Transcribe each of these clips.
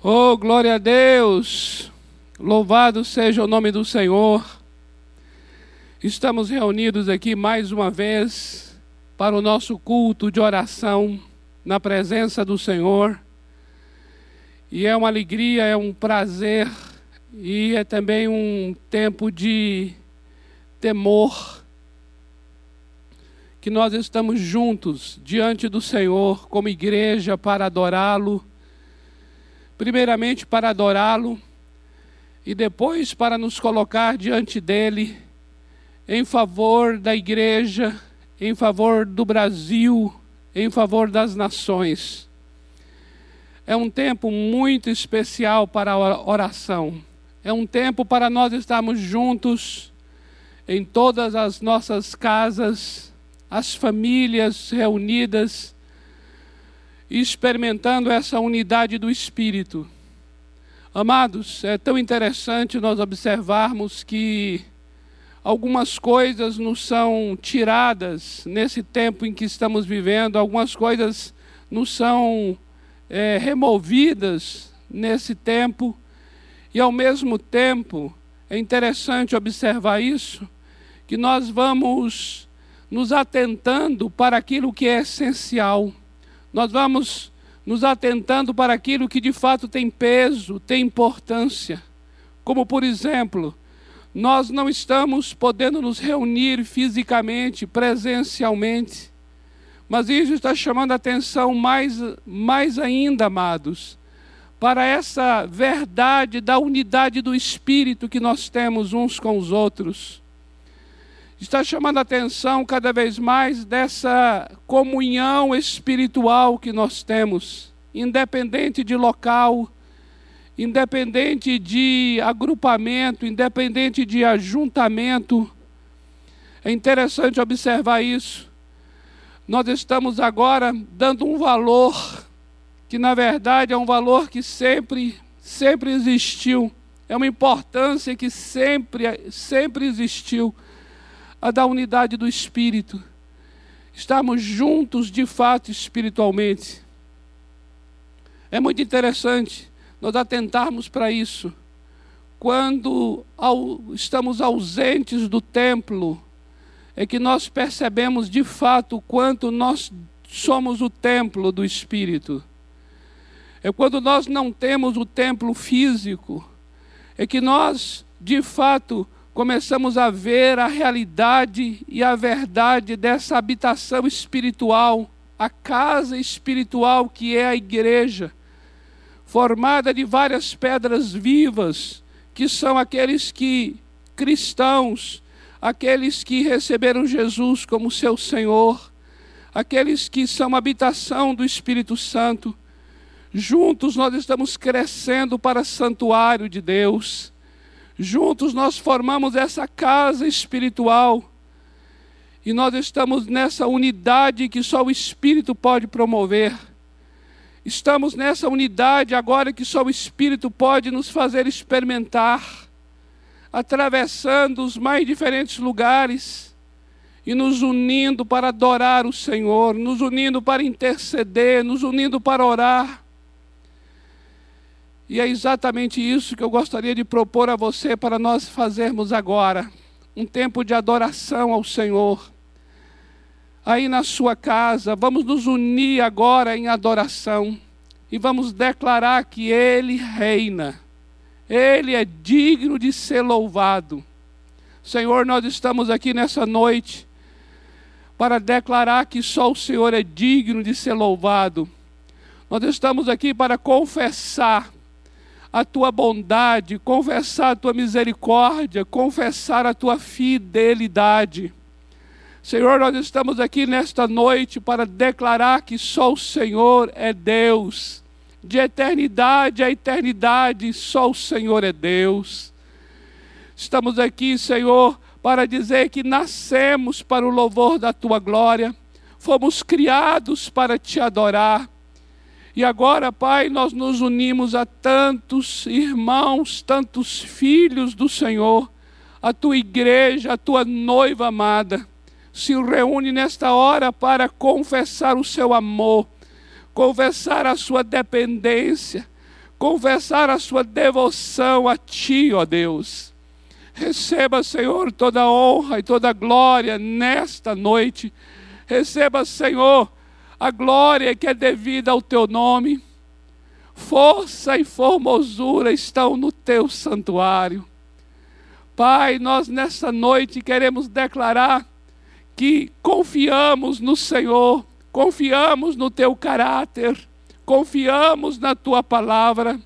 Oh, glória a Deus! Louvado seja o nome do Senhor. Estamos reunidos aqui mais uma vez para o nosso culto de oração na presença do Senhor. E é uma alegria, é um prazer e é também um tempo de temor que nós estamos juntos diante do Senhor como igreja para adorá-lo primeiramente para adorá-lo e depois para nos colocar diante dele em favor da igreja, em favor do Brasil, em favor das nações. É um tempo muito especial para a oração. É um tempo para nós estarmos juntos em todas as nossas casas, as famílias reunidas experimentando essa unidade do Espírito. Amados, é tão interessante nós observarmos que algumas coisas nos são tiradas nesse tempo em que estamos vivendo, algumas coisas nos são é, removidas nesse tempo, e ao mesmo tempo é interessante observar isso, que nós vamos nos atentando para aquilo que é essencial nós vamos nos atentando para aquilo que de fato tem peso, tem importância. Como, por exemplo, nós não estamos podendo nos reunir fisicamente, presencialmente, mas isso está chamando a atenção mais, mais ainda, amados, para essa verdade da unidade do Espírito que nós temos uns com os outros está chamando a atenção cada vez mais dessa comunhão espiritual que nós temos, independente de local, independente de agrupamento, independente de ajuntamento. É interessante observar isso. Nós estamos agora dando um valor que na verdade é um valor que sempre sempre existiu. É uma importância que sempre sempre existiu a da unidade do Espírito. Estamos juntos de fato espiritualmente. É muito interessante nós atentarmos para isso. Quando ao, estamos ausentes do templo, é que nós percebemos de fato quanto nós somos o templo do Espírito. É quando nós não temos o templo físico, é que nós, de fato, começamos a ver a realidade e a verdade dessa habitação espiritual, a casa espiritual que é a igreja, formada de várias pedras vivas, que são aqueles que cristãos, aqueles que receberam Jesus como seu Senhor, aqueles que são habitação do Espírito Santo. Juntos nós estamos crescendo para santuário de Deus Juntos nós formamos essa casa espiritual. E nós estamos nessa unidade que só o Espírito pode promover. Estamos nessa unidade agora que só o Espírito pode nos fazer experimentar, atravessando os mais diferentes lugares e nos unindo para adorar o Senhor, nos unindo para interceder, nos unindo para orar. E é exatamente isso que eu gostaria de propor a você para nós fazermos agora. Um tempo de adoração ao Senhor. Aí na sua casa, vamos nos unir agora em adoração e vamos declarar que Ele reina. Ele é digno de ser louvado. Senhor, nós estamos aqui nessa noite para declarar que só o Senhor é digno de ser louvado. Nós estamos aqui para confessar a tua bondade, confessar a tua misericórdia, confessar a tua fidelidade. Senhor, nós estamos aqui nesta noite para declarar que só o Senhor é Deus. De eternidade a eternidade, só o Senhor é Deus. Estamos aqui, Senhor, para dizer que nascemos para o louvor da tua glória, fomos criados para te adorar e agora, Pai, nós nos unimos a tantos irmãos, tantos filhos do Senhor, a tua igreja, a tua noiva amada, se reúne nesta hora para confessar o seu amor, confessar a sua dependência, confessar a sua devoção a Ti, ó Deus. Receba, Senhor, toda a honra e toda a glória nesta noite. Receba, Senhor, a glória que é devida ao Teu nome. Força e formosura estão no Teu santuário. Pai, nós nessa noite queremos declarar que confiamos no Senhor, confiamos no Teu caráter, confiamos na Tua palavra.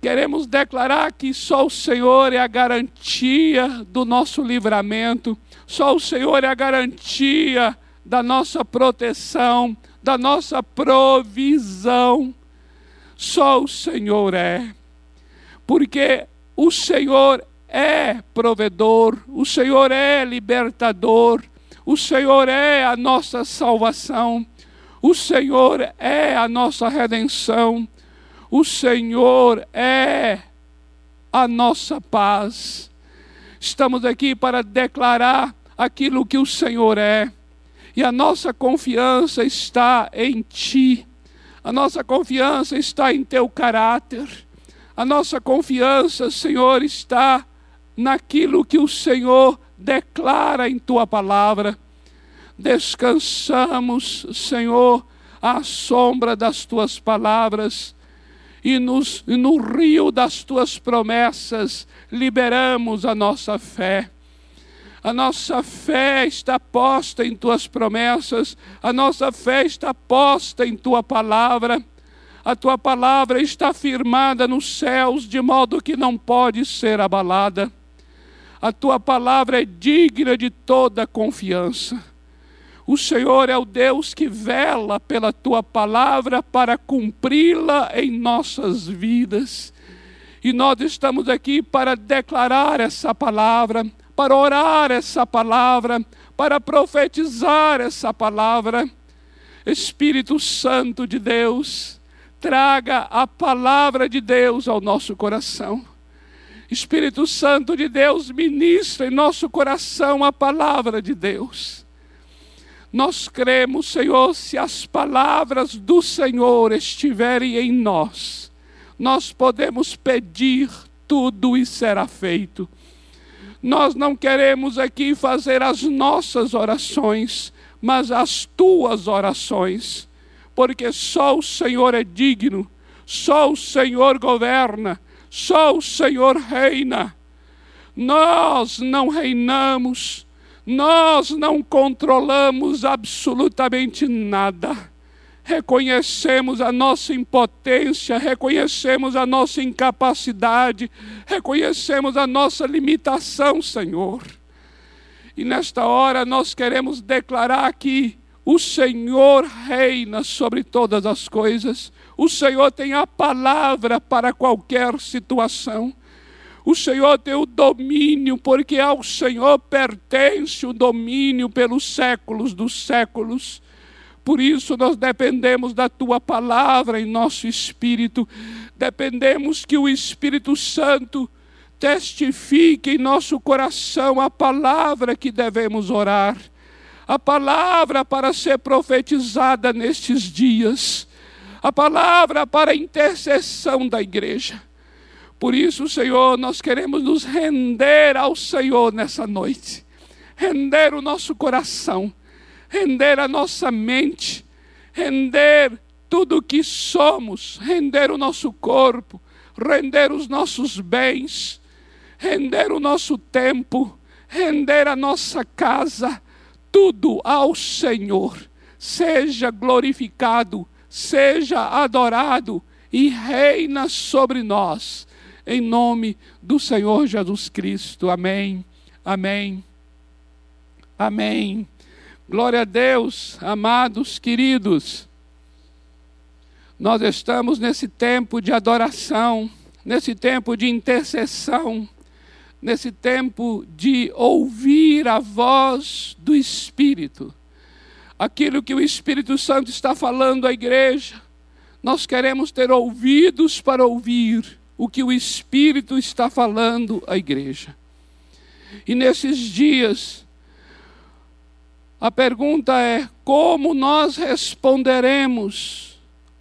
Queremos declarar que só o Senhor é a garantia do nosso livramento, só o Senhor é a garantia da nossa proteção, da nossa provisão. Só o Senhor é. Porque o Senhor é provedor, o Senhor é libertador, o Senhor é a nossa salvação, o Senhor é a nossa redenção, o Senhor é a nossa paz. Estamos aqui para declarar aquilo que o Senhor é, e a nossa confiança está em Ti, a nossa confiança está em Teu caráter, a nossa confiança, Senhor, está naquilo que o Senhor declara em tua palavra. Descansamos, Senhor, à sombra das tuas palavras e, nos, e no rio das tuas promessas liberamos a nossa fé. A nossa fé está posta em tuas promessas, a nossa fé está posta em tua palavra. A tua palavra está firmada nos céus, de modo que não pode ser abalada a tua palavra é digna de toda confiança. O Senhor é o Deus que vela pela tua palavra para cumpri-la em nossas vidas. E nós estamos aqui para declarar essa palavra, para orar essa palavra, para profetizar essa palavra. Espírito Santo de Deus, traga a palavra de Deus ao nosso coração Espírito Santo de Deus, ministra em nosso coração a palavra de Deus. Nós cremos, Senhor, se as palavras do Senhor estiverem em nós, nós podemos pedir tudo e será feito. Nós não queremos aqui fazer as nossas orações, mas as tuas orações, porque só o Senhor é digno, só o Senhor governa só o Senhor reina. Nós não reinamos, nós não controlamos absolutamente nada. Reconhecemos a nossa impotência, reconhecemos a nossa incapacidade, reconhecemos a nossa limitação, Senhor. E nesta hora nós queremos declarar que o Senhor reina sobre todas as coisas. O Senhor tem a palavra para qualquer situação. O Senhor tem o domínio, porque ao Senhor pertence o domínio pelos séculos dos séculos. Por isso nós dependemos da tua palavra em nosso espírito. Dependemos que o Espírito Santo testifique em nosso coração a palavra que devemos orar a palavra para ser profetizada nestes dias, a palavra para a intercessão da igreja. Por isso, Senhor, nós queremos nos render ao Senhor nessa noite, render o nosso coração, render a nossa mente, render tudo o que somos, render o nosso corpo, render os nossos bens, render o nosso tempo, render a nossa casa, tudo ao Senhor. Seja glorificado, seja adorado e reina sobre nós. Em nome do Senhor Jesus Cristo. Amém. Amém. Amém. Glória a Deus, amados queridos. Nós estamos nesse tempo de adoração, nesse tempo de intercessão nesse tempo de ouvir a voz do Espírito. Aquilo que o Espírito Santo está falando à igreja, nós queremos ter ouvidos para ouvir o que o Espírito está falando à igreja. E nesses dias, a pergunta é: como nós responderemos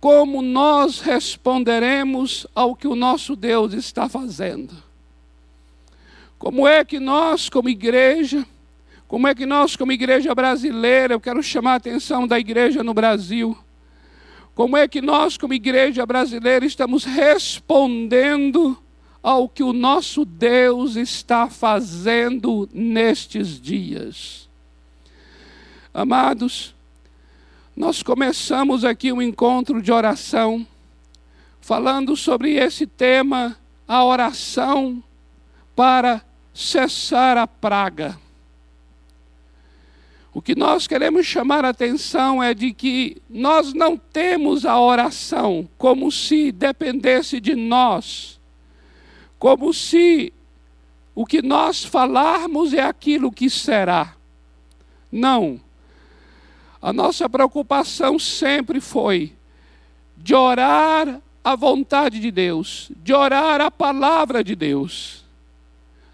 como nós responderemos ao que o nosso Deus está fazendo. Como é que nós, como igreja, como é que nós, como igreja brasileira, eu quero chamar a atenção da igreja no Brasil, como é que nós, como igreja brasileira, estamos respondendo ao que o nosso Deus está fazendo nestes dias? Amados, nós começamos aqui um encontro de oração, falando sobre esse tema, a oração para cessar a praga. O que nós queremos chamar a atenção é de que nós não temos a oração como se dependesse de nós, como se o que nós falarmos é aquilo que será. Não. A nossa preocupação sempre foi de orar a vontade de Deus, de orar a palavra de Deus.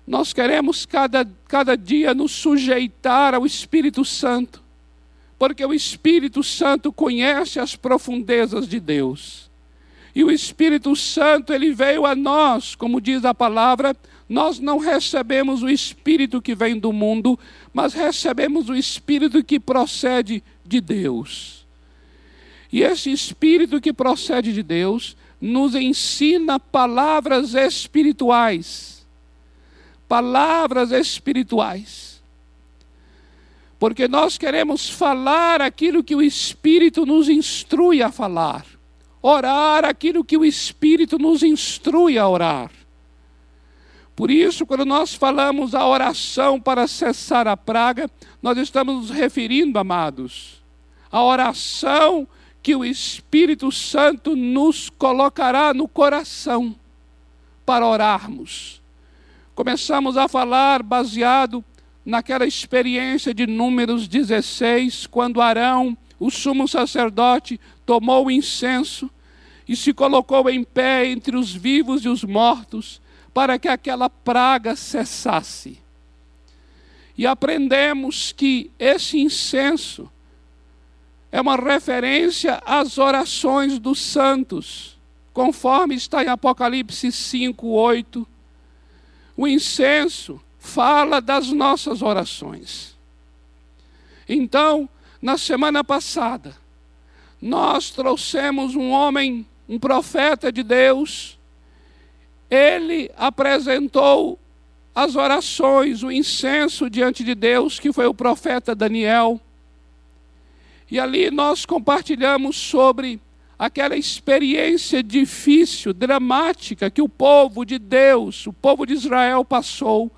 Nós queremos cada, cada dia nos sujeitar ao Espírito Santo, porque o Espírito Santo conhece as profundezas de Deus. E o Espírito Santo, ele veio a nós, como diz a palavra, nós não recebemos o Espírito que vem do mundo, mas recebemos o Espírito que procede de Deus. E esse Espírito que procede de Deus nos ensina palavras espirituais palavras espirituais. Porque nós queremos falar aquilo que o Espírito nos instrui a falar, orar aquilo que o Espírito nos instrui a orar. Por isso, quando nós falamos a oração para cessar a praga, nós estamos nos referindo, amados, à oração que o Espírito Santo nos colocará no coração para orarmos Começamos a falar baseado naquela experiência de Números 16, quando Arão, o sumo sacerdote, tomou o incenso e se colocou em pé entre os vivos e os mortos, para que aquela praga cessasse. E aprendemos que esse incenso é uma referência às orações dos santos, conforme está em Apocalipse 5, 8 o incenso fala das nossas orações. Então, na semana passada, nós trouxemos um homem, um profeta de Deus, ele apresentou as orações, o incenso diante de Deus, que foi o profeta Daniel. E ali nós compartilhamos sobre aquela experiência difícil, dramática que o povo de Deus, o povo de Israel passou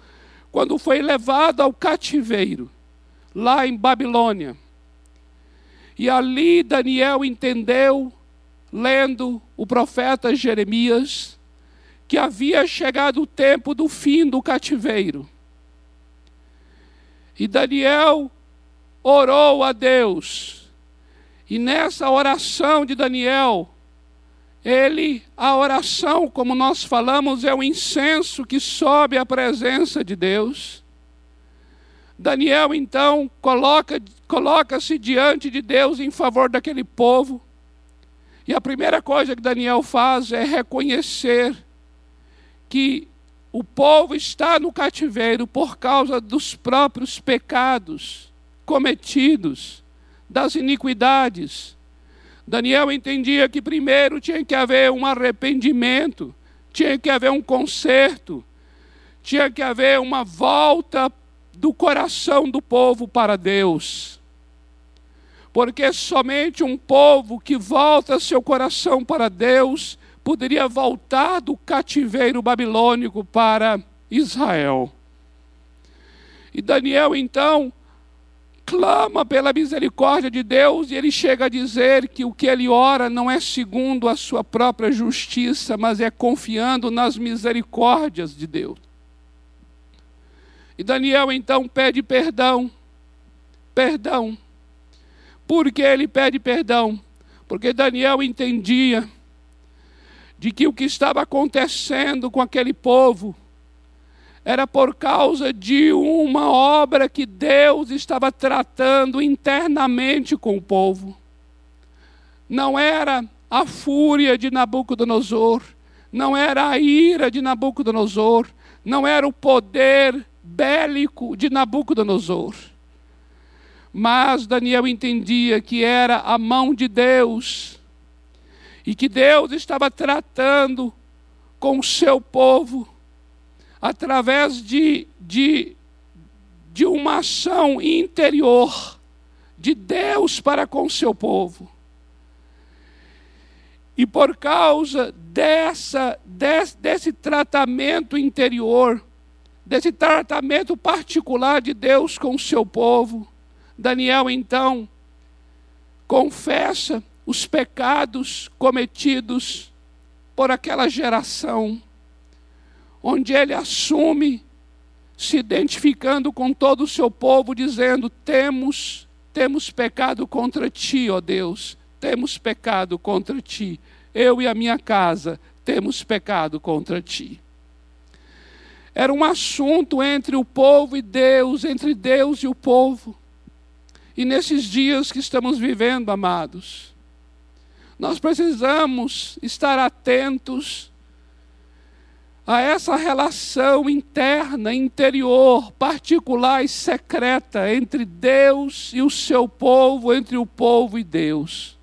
quando foi levado ao cativeiro, lá em Babilônia. E ali Daniel entendeu, lendo o profeta Jeremias, que havia chegado o tempo do fim do cativeiro. E Daniel orou a Deus, e nessa oração de Daniel, ele, a oração, como nós falamos, é o incenso que sobe à presença de Deus. Daniel, então, coloca, coloca-se diante de Deus em favor daquele povo. E a primeira coisa que Daniel faz é reconhecer que o povo está no cativeiro por causa dos próprios pecados cometidos das iniquidades. Daniel entendia que primeiro tinha que haver um arrependimento, tinha que haver um conserto, tinha que haver uma volta do coração do povo para Deus. Porque somente um povo que volta seu coração para Deus poderia voltar do cativeiro babilônico para Israel. E Daniel então clama pela misericórdia de Deus e ele chega a dizer que o que ele ora não é segundo a sua própria justiça, mas é confiando nas misericórdias de Deus. E Daniel então pede perdão. Perdão. Por que ele pede perdão? Porque Daniel entendia de que o que estava acontecendo com aquele povo era por causa de uma obra que Deus estava tratando internamente com o povo. Não era a fúria de Nabucodonosor, não era a ira de Nabucodonosor, não era o poder bélico de Nabucodonosor. Mas Daniel entendia que era a mão de Deus e que Deus estava tratando com o seu povo através de, de, de uma ação interior de Deus para com seu povo. E por causa dessa, desse, desse tratamento interior, desse tratamento particular de Deus com o seu povo, Daniel então confessa os pecados cometidos por aquela geração, onde ele assume, se identificando com todo o seu povo, dizendo: Temos, temos pecado contra ti, ó Deus, temos pecado contra ti. Eu e a minha casa temos pecado contra ti. Era um assunto entre o povo e Deus, entre Deus e o povo. E nesses dias que estamos vivendo, amados, nós precisamos estar atentos a essa relação interna, interior, particular e secreta entre Deus e o seu povo, entre o povo e Deus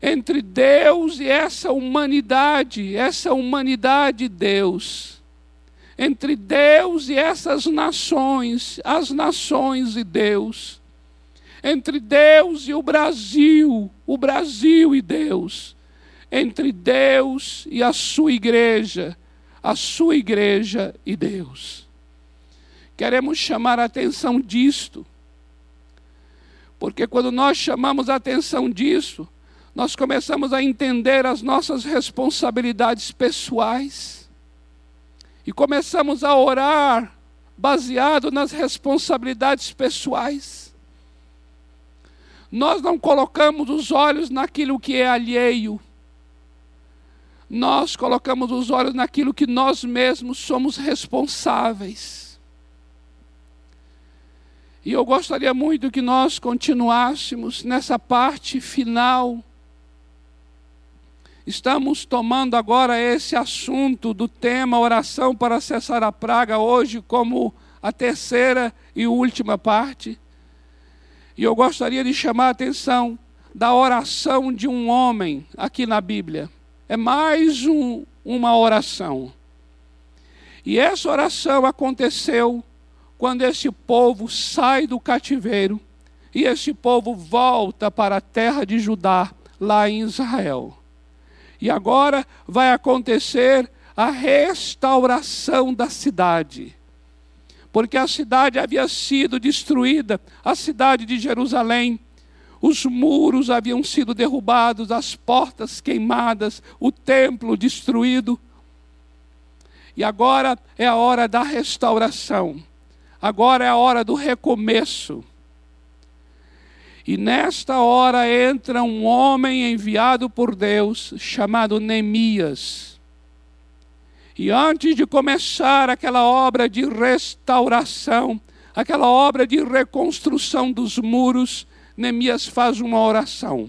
entre Deus e essa humanidade, essa humanidade Deus. Entre Deus e essas nações, as nações e Deus. Entre Deus e o Brasil, o Brasil e Deus. Entre Deus e a sua igreja, a sua igreja e Deus. Queremos chamar a atenção disto. Porque quando nós chamamos a atenção disso, nós começamos a entender as nossas responsabilidades pessoais e começamos a orar baseado nas responsabilidades pessoais. Nós não colocamos os olhos naquilo que é alheio. Nós colocamos os olhos naquilo que nós mesmos somos responsáveis. E eu gostaria muito que nós continuássemos nessa parte final Estamos tomando agora esse assunto do tema oração para cessar a praga hoje como a terceira e última parte. E eu gostaria de chamar a atenção da oração de um homem aqui na Bíblia. É mais um, uma oração. E essa oração aconteceu quando esse povo sai do cativeiro e esse povo volta para a terra de Judá, lá em Israel. E agora vai acontecer a restauração da cidade. Porque a cidade havia sido destruída, a cidade de Jerusalém. Os muros haviam sido derrubados, as portas queimadas, o templo destruído. E agora é a hora da restauração. Agora é a hora do recomeço. E nesta hora entra um homem enviado por Deus, chamado Neemias. E antes de começar aquela obra de restauração, aquela obra de reconstrução dos muros, Neemias faz uma oração.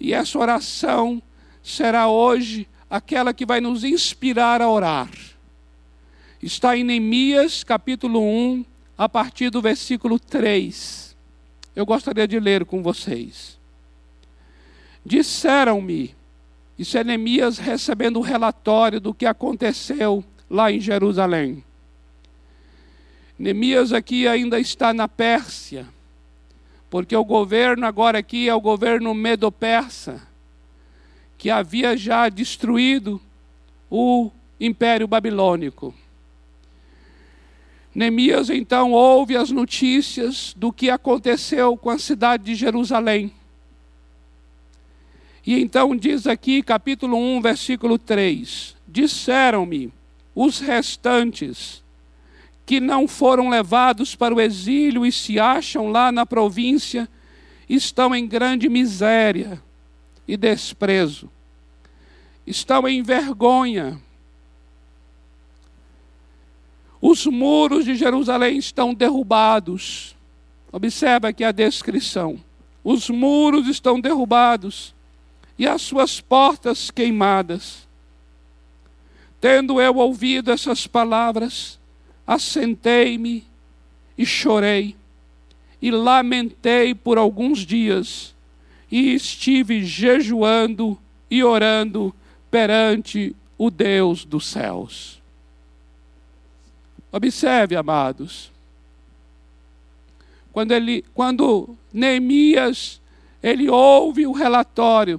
E essa oração será hoje aquela que vai nos inspirar a orar. Está em Neemias, capítulo 1, a partir do versículo 3 eu gostaria de ler com vocês. Disseram-me, isso é Neemias recebendo o relatório do que aconteceu lá em Jerusalém. Neemias aqui ainda está na Pérsia, porque o governo agora aqui é o governo medo-persa, que havia já destruído o Império Babilônico. Neemias então ouve as notícias do que aconteceu com a cidade de Jerusalém. E então diz aqui, capítulo 1, versículo 3: Disseram-me os restantes que não foram levados para o exílio e se acham lá na província, estão em grande miséria e desprezo, estão em vergonha os muros de Jerusalém estão derrubados. Observa aqui a descrição. os muros estão derrubados e as suas portas queimadas. Tendo eu ouvido essas palavras, assentei-me e chorei, e lamentei por alguns dias, e estive jejuando e orando perante o Deus dos céus. Observe, amados, quando, ele, quando Neemias ele ouve o relatório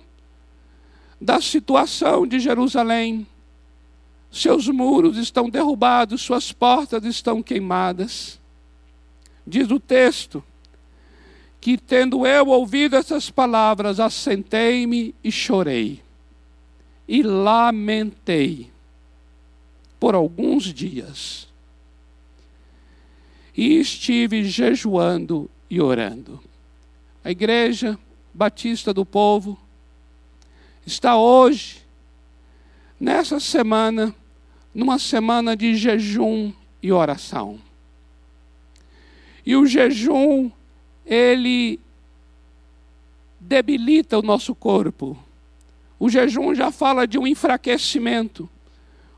da situação de Jerusalém, seus muros estão derrubados, suas portas estão queimadas. Diz o texto que, tendo eu ouvido essas palavras, assentei-me e chorei, e lamentei por alguns dias e estive jejuando e orando. A Igreja Batista do Povo está hoje, nessa semana, numa semana de jejum e oração. E o jejum, ele debilita o nosso corpo. O jejum já fala de um enfraquecimento.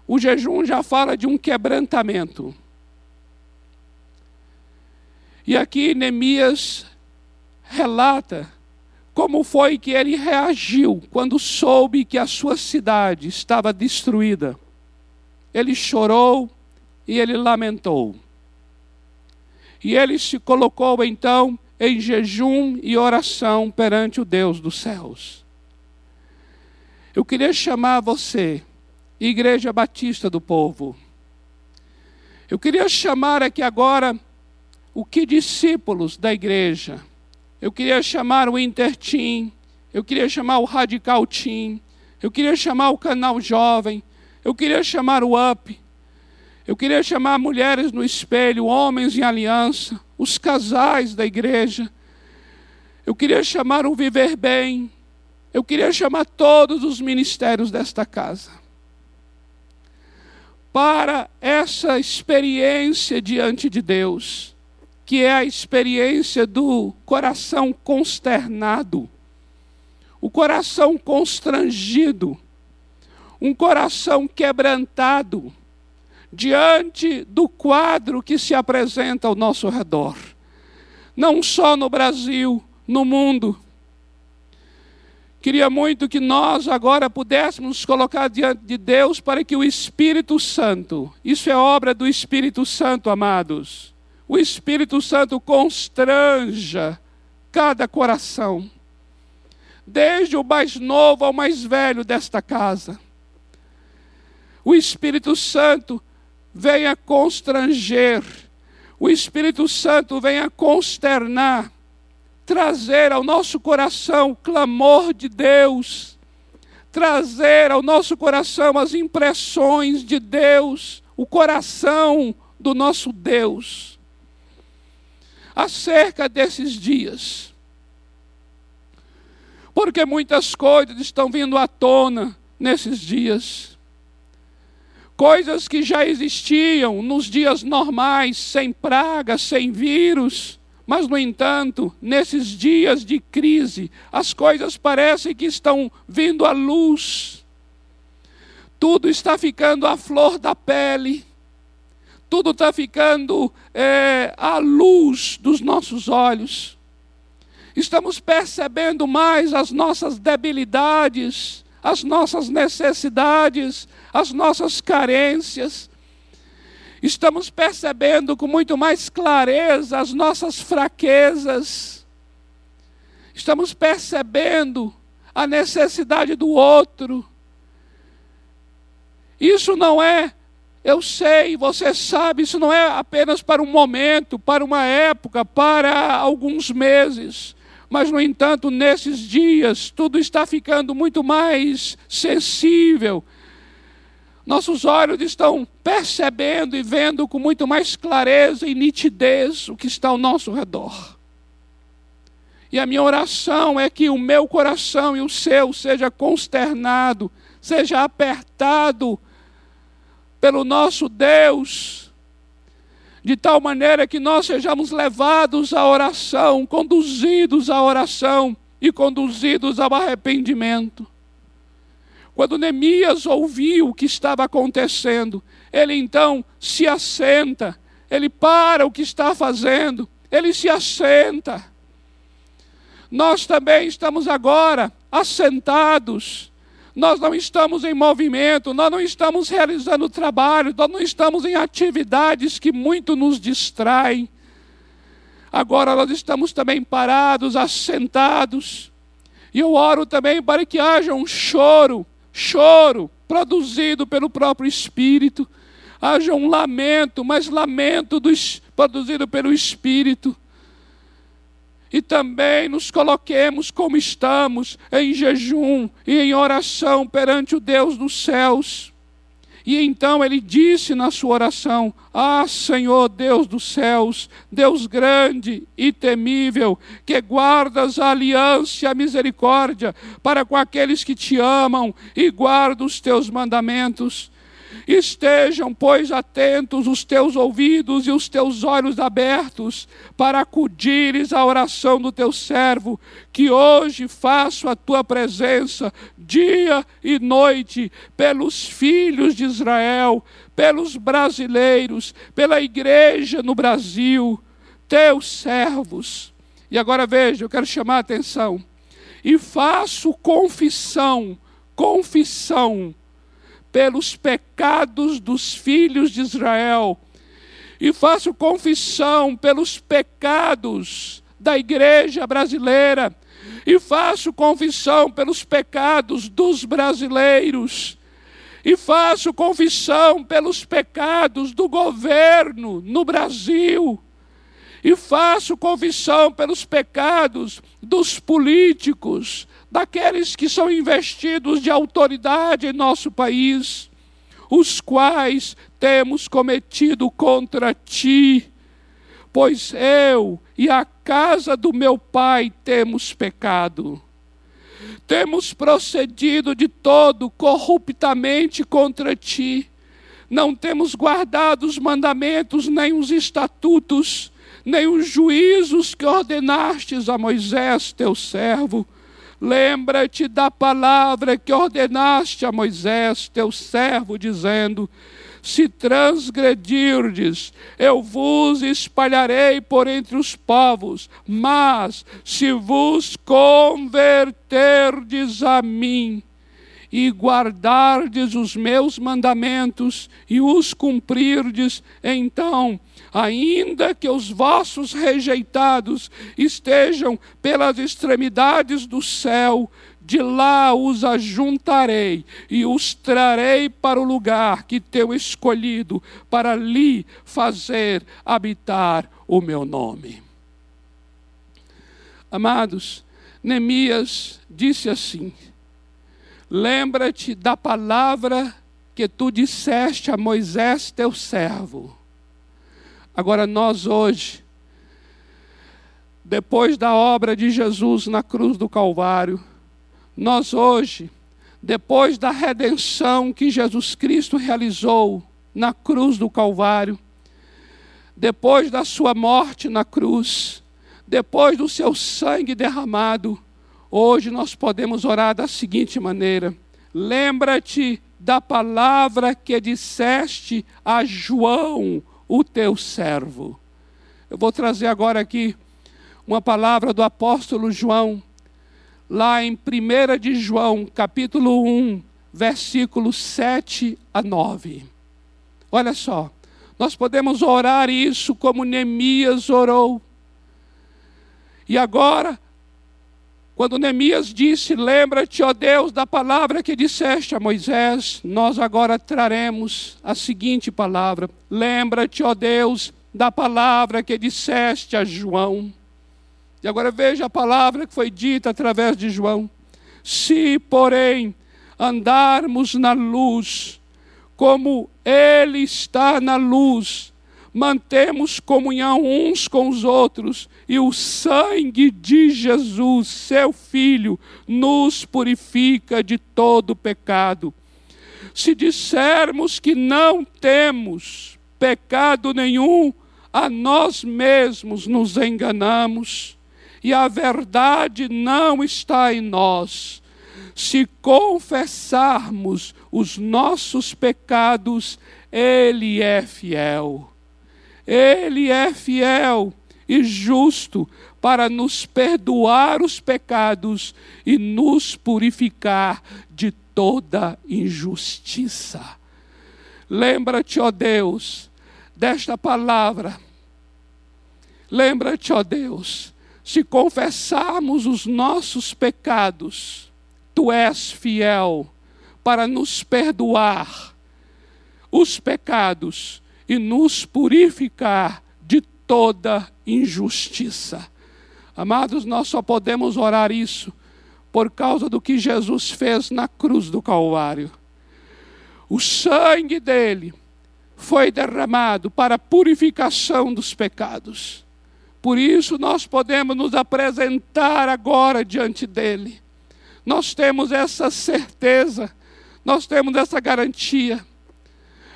O jejum já fala de um quebrantamento. E aqui Neemias relata como foi que ele reagiu quando soube que a sua cidade estava destruída. Ele chorou e ele lamentou. E ele se colocou então em jejum e oração perante o Deus dos céus. Eu queria chamar você, Igreja Batista do Povo. Eu queria chamar aqui agora o que discípulos da igreja. Eu queria chamar o Intertim, eu queria chamar o Radical Team, eu queria chamar o Canal Jovem, eu queria chamar o UP, eu queria chamar mulheres no espelho, homens em aliança, os casais da igreja. Eu queria chamar o Viver Bem. Eu queria chamar todos os ministérios desta casa. Para essa experiência diante de Deus que é a experiência do coração consternado, o coração constrangido, um coração quebrantado diante do quadro que se apresenta ao nosso redor, não só no Brasil, no mundo. Queria muito que nós agora pudéssemos colocar diante de Deus para que o Espírito Santo, isso é obra do Espírito Santo, amados, o Espírito Santo constranja cada coração, desde o mais novo ao mais velho desta casa. O Espírito Santo venha constranger, o Espírito Santo venha consternar, trazer ao nosso coração o clamor de Deus, trazer ao nosso coração as impressões de Deus, o coração do nosso Deus acerca desses dias. Porque muitas coisas estão vindo à tona nesses dias. Coisas que já existiam nos dias normais, sem praga, sem vírus, mas, no entanto, nesses dias de crise, as coisas parecem que estão vindo à luz. Tudo está ficando à flor da pele tudo está ficando é, à luz dos nossos olhos. Estamos percebendo mais as nossas debilidades, as nossas necessidades, as nossas carências. Estamos percebendo com muito mais clareza as nossas fraquezas. Estamos percebendo a necessidade do outro. Isso não é eu sei, você sabe, isso não é apenas para um momento, para uma época, para alguns meses. Mas, no entanto, nesses dias, tudo está ficando muito mais sensível. Nossos olhos estão percebendo e vendo com muito mais clareza e nitidez o que está ao nosso redor. E a minha oração é que o meu coração e o seu seja consternado, seja apertado pelo nosso Deus, de tal maneira que nós sejamos levados à oração, conduzidos à oração e conduzidos ao arrependimento. Quando Neemias ouviu o que estava acontecendo, ele então se assenta, ele para o que está fazendo, ele se assenta. Nós também estamos agora assentados, nós não estamos em movimento, nós não estamos realizando trabalho, nós não estamos em atividades que muito nos distraem. Agora nós estamos também parados, assentados. E eu oro também para que haja um choro, choro produzido pelo próprio Espírito. Haja um lamento, mas lamento do, produzido pelo Espírito. E também nos coloquemos como estamos, em jejum e em oração perante o Deus dos céus. E então ele disse na sua oração: Ah, Senhor Deus dos céus, Deus grande e temível, que guardas a aliança e a misericórdia para com aqueles que te amam e guardam os teus mandamentos. Estejam, pois, atentos os teus ouvidos e os teus olhos abertos para acudires à oração do teu servo, que hoje faço a tua presença dia e noite pelos filhos de Israel, pelos brasileiros, pela igreja no Brasil, teus servos. E agora veja, eu quero chamar a atenção. E faço confissão, confissão pelos pecados dos filhos de Israel, e faço confissão pelos pecados da igreja brasileira, e faço confissão pelos pecados dos brasileiros, e faço confissão pelos pecados do governo no Brasil, e faço confissão pelos pecados dos políticos, daqueles que são investidos de autoridade em nosso país, os quais temos cometido contra ti, pois eu e a casa do meu pai temos pecado. Temos procedido de todo corruptamente contra ti. Não temos guardado os mandamentos, nem os estatutos, nem os juízos que ordenastes a Moisés, teu servo Lembra-te da palavra que ordenaste a Moisés, teu servo, dizendo: Se transgredirdes, eu vos espalharei por entre os povos, mas se vos converterdes a mim, e guardardes os meus mandamentos e os cumprirdes, então ainda que os vossos rejeitados estejam pelas extremidades do céu, de lá os ajuntarei e os trarei para o lugar que tenho escolhido, para ali fazer habitar o meu nome. Amados, Neemias disse assim: Lembra-te da palavra que tu disseste a Moisés, teu servo. Agora, nós hoje, depois da obra de Jesus na cruz do Calvário, nós hoje, depois da redenção que Jesus Cristo realizou na cruz do Calvário, depois da sua morte na cruz, depois do seu sangue derramado, hoje nós podemos orar da seguinte maneira: lembra-te da palavra que disseste a João, o teu servo. Eu vou trazer agora aqui uma palavra do apóstolo João, lá em 1 de João, capítulo 1, versículos 7 a 9. Olha só, nós podemos orar isso como Neemias orou. E agora, quando Neemias disse: Lembra-te, ó Deus, da palavra que disseste a Moisés, nós agora traremos a seguinte palavra: Lembra-te, ó Deus, da palavra que disseste a João. E agora veja a palavra que foi dita através de João. Se, porém, andarmos na luz, como Ele está na luz, mantemos comunhão uns com os outros, e o sangue de Jesus, seu Filho, nos purifica de todo pecado. Se dissermos que não temos pecado nenhum, a nós mesmos nos enganamos e a verdade não está em nós. Se confessarmos os nossos pecados, Ele é fiel. Ele é fiel e justo para nos perdoar os pecados e nos purificar de toda injustiça. Lembra-te, ó Deus, desta palavra. Lembra-te, ó Deus, se confessarmos os nossos pecados, tu és fiel para nos perdoar os pecados e nos purificar de toda injustiça. Amados, nós só podemos orar isso por causa do que Jesus fez na cruz do Calvário. O sangue dele foi derramado para a purificação dos pecados. Por isso nós podemos nos apresentar agora diante dele. Nós temos essa certeza, nós temos essa garantia.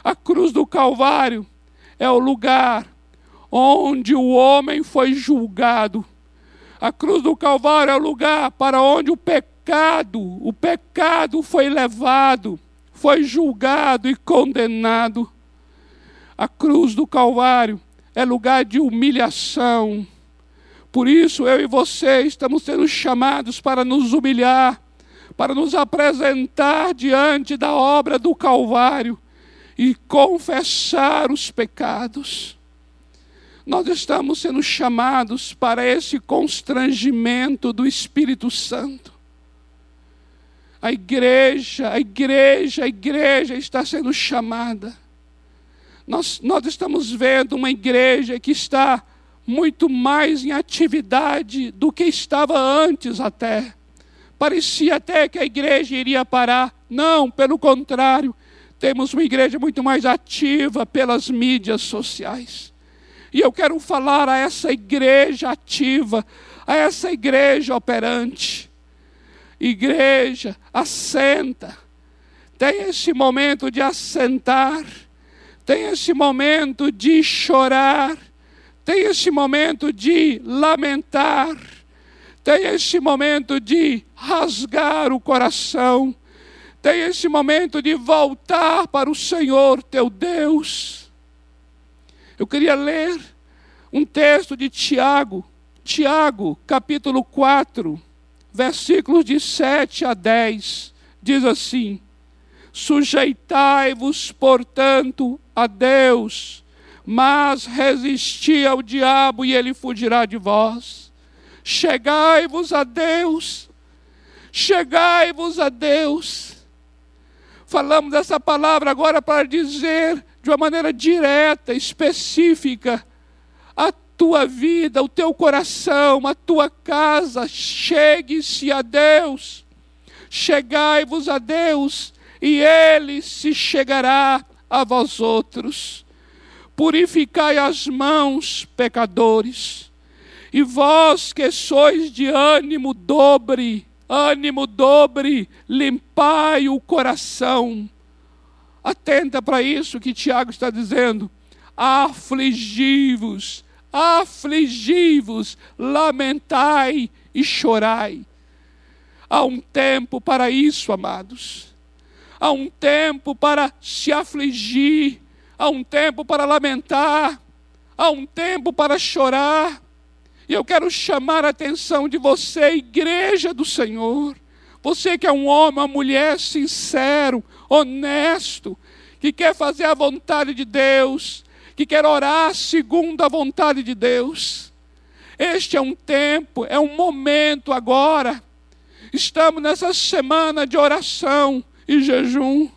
A cruz do Calvário é o lugar onde o homem foi julgado. A cruz do Calvário é o lugar para onde o pecado, o pecado foi levado, foi julgado e condenado. A cruz do Calvário é lugar de humilhação. Por isso, eu e você estamos sendo chamados para nos humilhar, para nos apresentar diante da obra do Calvário e confessar os pecados. Nós estamos sendo chamados para esse constrangimento do Espírito Santo. A igreja, a igreja, a igreja está sendo chamada nós, nós estamos vendo uma igreja que está muito mais em atividade do que estava antes até. Parecia até que a igreja iria parar. Não, pelo contrário, temos uma igreja muito mais ativa pelas mídias sociais. E eu quero falar a essa igreja ativa, a essa igreja operante. Igreja, assenta. Tem esse momento de assentar tem esse momento de chorar, tem esse momento de lamentar, tem esse momento de rasgar o coração, tem esse momento de voltar para o Senhor teu Deus. Eu queria ler um texto de Tiago, Tiago, capítulo 4, versículos de 7 a 10, diz assim: Sujeitai-vos, portanto, a Deus, mas resisti ao diabo e ele fugirá de vós. Chegai-vos a Deus, chegai-vos a Deus. Falamos essa palavra agora para dizer de uma maneira direta, específica, a tua vida, o teu coração, a tua casa, chegue-se a Deus. Chegai-vos a Deus, e ele se chegará a vós outros. Purificai as mãos, pecadores, e vós que sois de ânimo dobre, ânimo dobre, limpai o coração. Atenta para isso que Tiago está dizendo. Afligi-vos, afligi-vos, lamentai e chorai. Há um tempo para isso, amados há um tempo para se afligir, há um tempo para lamentar, há um tempo para chorar. E eu quero chamar a atenção de você, igreja do Senhor. Você que é um homem, uma mulher sincero, honesto, que quer fazer a vontade de Deus, que quer orar segundo a vontade de Deus. Este é um tempo, é um momento agora. Estamos nessa semana de oração e jejum.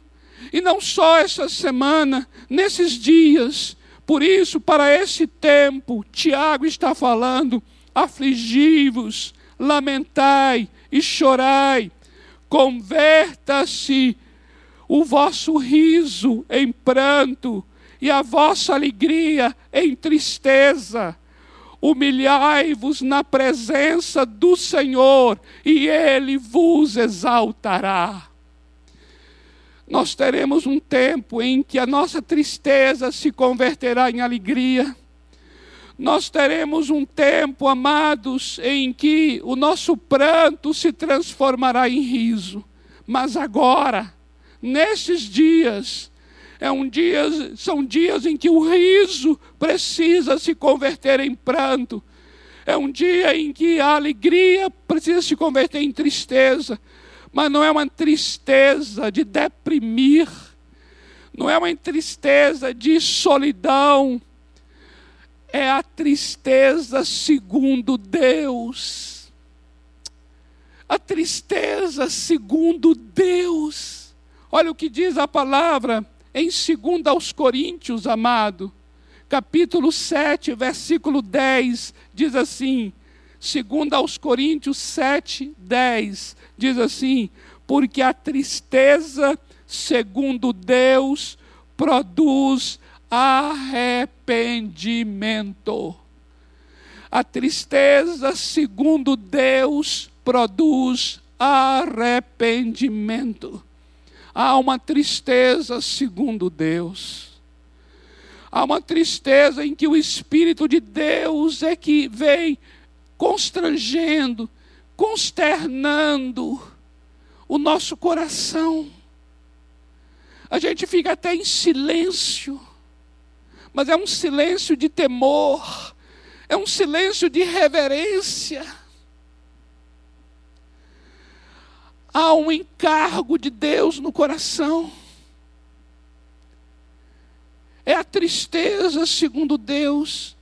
E não só essa semana, nesses dias. Por isso, para esse tempo, Tiago está falando: afligi-vos, lamentai e chorai, converta-se o vosso riso em pranto e a vossa alegria em tristeza. Humilhai-vos na presença do Senhor, e Ele vos exaltará nós teremos um tempo em que a nossa tristeza se converterá em alegria, nós teremos um tempo, amados, em que o nosso pranto se transformará em riso. Mas agora, nesses dias, é um dia, são dias em que o riso precisa se converter em pranto. É um dia em que a alegria precisa se converter em tristeza. Mas não é uma tristeza de deprimir, não é uma tristeza de solidão, é a tristeza segundo Deus. A tristeza segundo Deus. Olha o que diz a palavra em 2 aos Coríntios, amado, capítulo 7, versículo 10, diz assim: 2 aos Coríntios 7, 10, diz assim: porque a tristeza segundo Deus produz arrependimento. A tristeza, segundo Deus, produz arrependimento. Há uma tristeza segundo Deus. Há uma tristeza em que o Espírito de Deus é que vem constrangendo, consternando o nosso coração. A gente fica até em silêncio mas é um silêncio de temor, é um silêncio de reverência. Há um encargo de Deus no coração. É a tristeza, segundo Deus,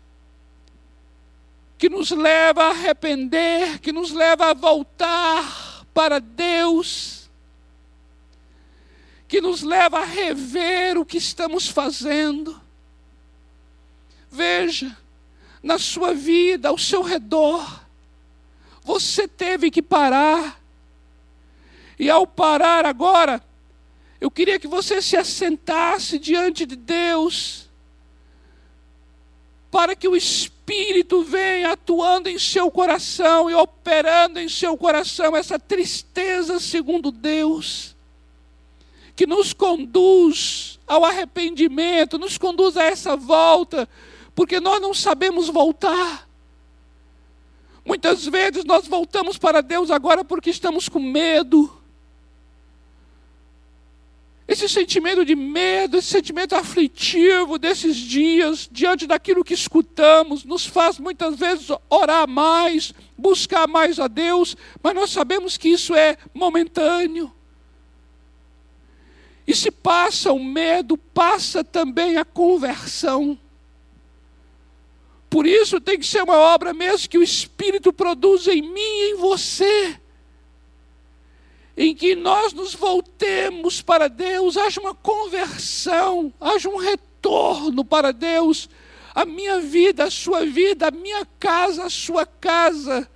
que nos leva a arrepender, que nos leva a voltar para Deus, que nos leva a rever o que estamos fazendo Veja, na sua vida, ao seu redor, você teve que parar. E ao parar agora, eu queria que você se assentasse diante de Deus, para que o Espírito venha atuando em seu coração e operando em seu coração essa tristeza segundo Deus, que nos conduz ao arrependimento, nos conduz a essa volta porque nós não sabemos voltar. Muitas vezes nós voltamos para Deus agora porque estamos com medo. Esse sentimento de medo, esse sentimento aflitivo desses dias, diante daquilo que escutamos, nos faz muitas vezes orar mais, buscar mais a Deus, mas nós sabemos que isso é momentâneo. E se passa o medo, passa também a conversão. Por isso tem que ser uma obra mesmo que o Espírito produz em mim e em você. Em que nós nos voltemos para Deus, haja uma conversão, haja um retorno para Deus. A minha vida, a sua vida, a minha casa, a sua casa,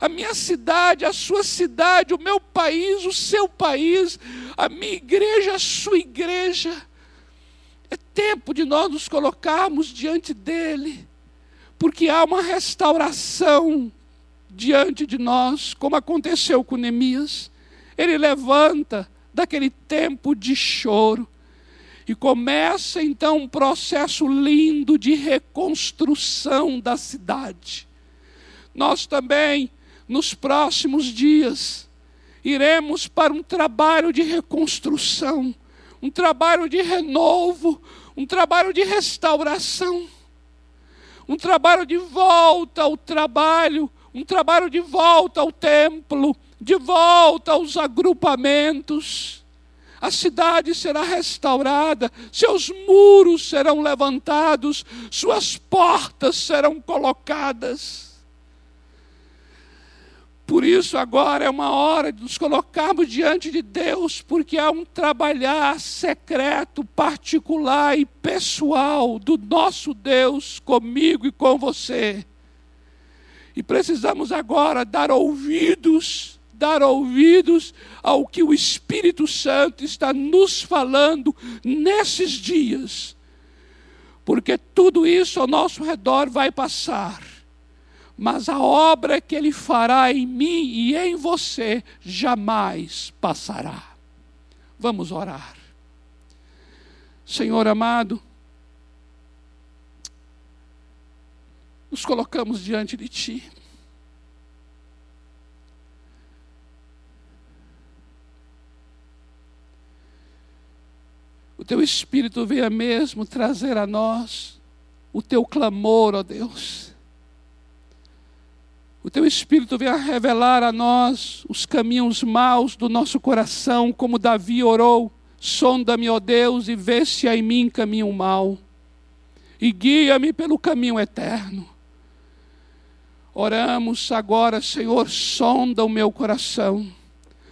a minha cidade, a sua cidade, o meu país, o seu país, a minha igreja, a sua igreja. É tempo de nós nos colocarmos diante dEle porque há uma restauração diante de nós, como aconteceu com Neemias. Ele levanta daquele tempo de choro e começa então um processo lindo de reconstrução da cidade. Nós também, nos próximos dias, iremos para um trabalho de reconstrução, um trabalho de renovo, um trabalho de restauração um trabalho de volta ao trabalho, um trabalho de volta ao templo, de volta aos agrupamentos. A cidade será restaurada, seus muros serão levantados, suas portas serão colocadas. Por isso, agora é uma hora de nos colocarmos diante de Deus, porque há um trabalhar secreto, particular e pessoal do nosso Deus comigo e com você. E precisamos agora dar ouvidos, dar ouvidos ao que o Espírito Santo está nos falando nesses dias, porque tudo isso ao nosso redor vai passar mas a obra que Ele fará em mim e em você jamais passará. Vamos orar. Senhor amado, nos colocamos diante de Ti. Teu Espírito venha mesmo trazer a nós o Teu clamor, ó Deus. O Teu Espírito venha revelar a nós os caminhos maus do nosso coração, como Davi orou. Sonda-me, ó Deus, e vê se há em mim caminho mau, e guia-me pelo caminho eterno. Oramos agora, Senhor, sonda o meu coração,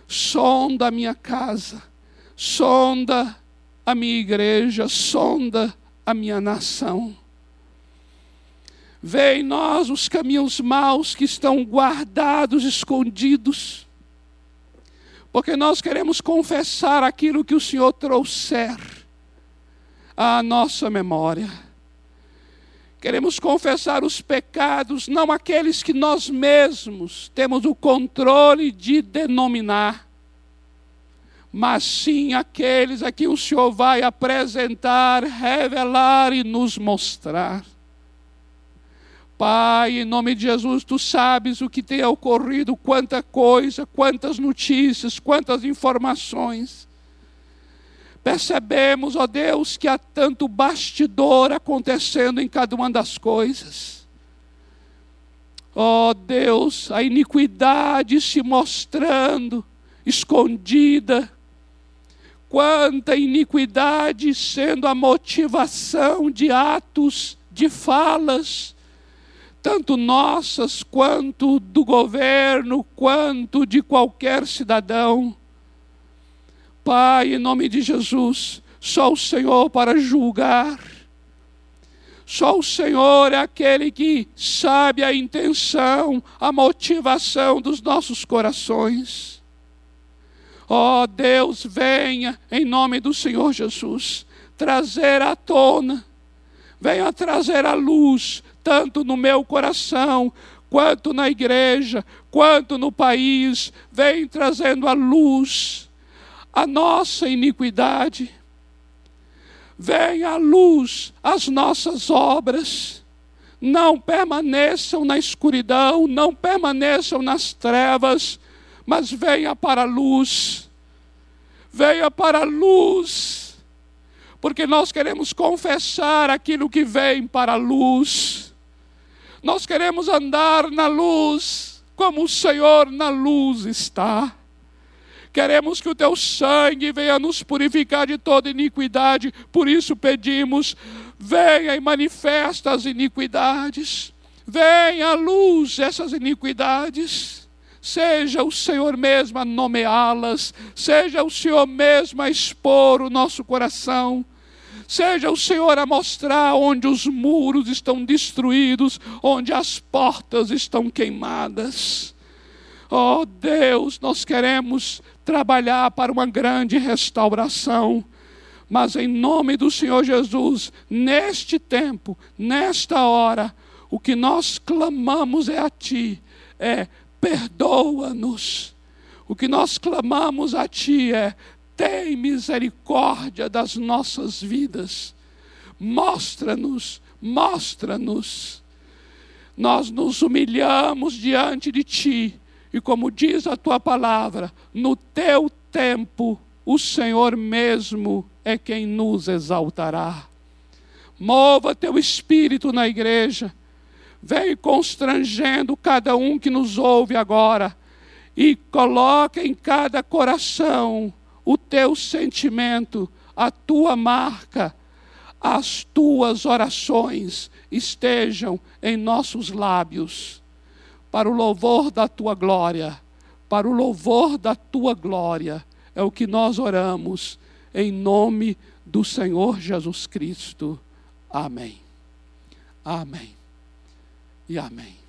sonda a minha casa, sonda a minha igreja, sonda a minha nação. Vê em nós os caminhos maus que estão guardados, escondidos, porque nós queremos confessar aquilo que o Senhor trouxer à nossa memória. Queremos confessar os pecados, não aqueles que nós mesmos temos o controle de denominar, mas sim aqueles a que o Senhor vai apresentar, revelar e nos mostrar. Pai, em nome de Jesus, tu sabes o que tem ocorrido, quanta coisa, quantas notícias, quantas informações. Percebemos, ó Deus, que há tanto bastidor acontecendo em cada uma das coisas. Ó Deus, a iniquidade se mostrando escondida. Quanta iniquidade sendo a motivação de atos, de falas, tanto nossas quanto do governo, quanto de qualquer cidadão. Pai, em nome de Jesus, só o Senhor para julgar. Só o Senhor é aquele que sabe a intenção, a motivação dos nossos corações. Ó oh, Deus, venha em nome do Senhor Jesus trazer à tona, venha trazer a luz, tanto no meu coração, quanto na igreja, quanto no país, vem trazendo a luz a nossa iniquidade. Venha à luz as nossas obras. Não permaneçam na escuridão, não permaneçam nas trevas, mas venha para a luz. Venha para a luz. Porque nós queremos confessar aquilo que vem para a luz. Nós queremos andar na luz, como o Senhor na luz está. Queremos que o teu sangue venha nos purificar de toda iniquidade, por isso pedimos: venha e manifesta as iniquidades, venha à luz essas iniquidades. Seja o Senhor mesmo a nomeá-las, seja o Senhor mesmo a expor o nosso coração, seja o Senhor a mostrar onde os muros estão destruídos, onde as portas estão queimadas. Oh Deus, nós queremos trabalhar para uma grande restauração. Mas em nome do Senhor Jesus, neste tempo, nesta hora, o que nós clamamos é a Ti, é perdoa-nos. O que nós clamamos a Ti é tem misericórdia das nossas vidas. Mostra-nos, mostra-nos. Nós nos humilhamos diante de Ti e como diz a tua palavra, no teu tempo, o Senhor mesmo é quem nos exaltará. Mova teu espírito na igreja. Vem constrangendo cada um que nos ouve agora e coloca em cada coração o teu sentimento, a tua marca, as tuas orações estejam em nossos lábios para o louvor da tua glória, para o louvor da tua glória, é o que nós oramos, em nome do Senhor Jesus Cristo. Amém. Amém. E amém.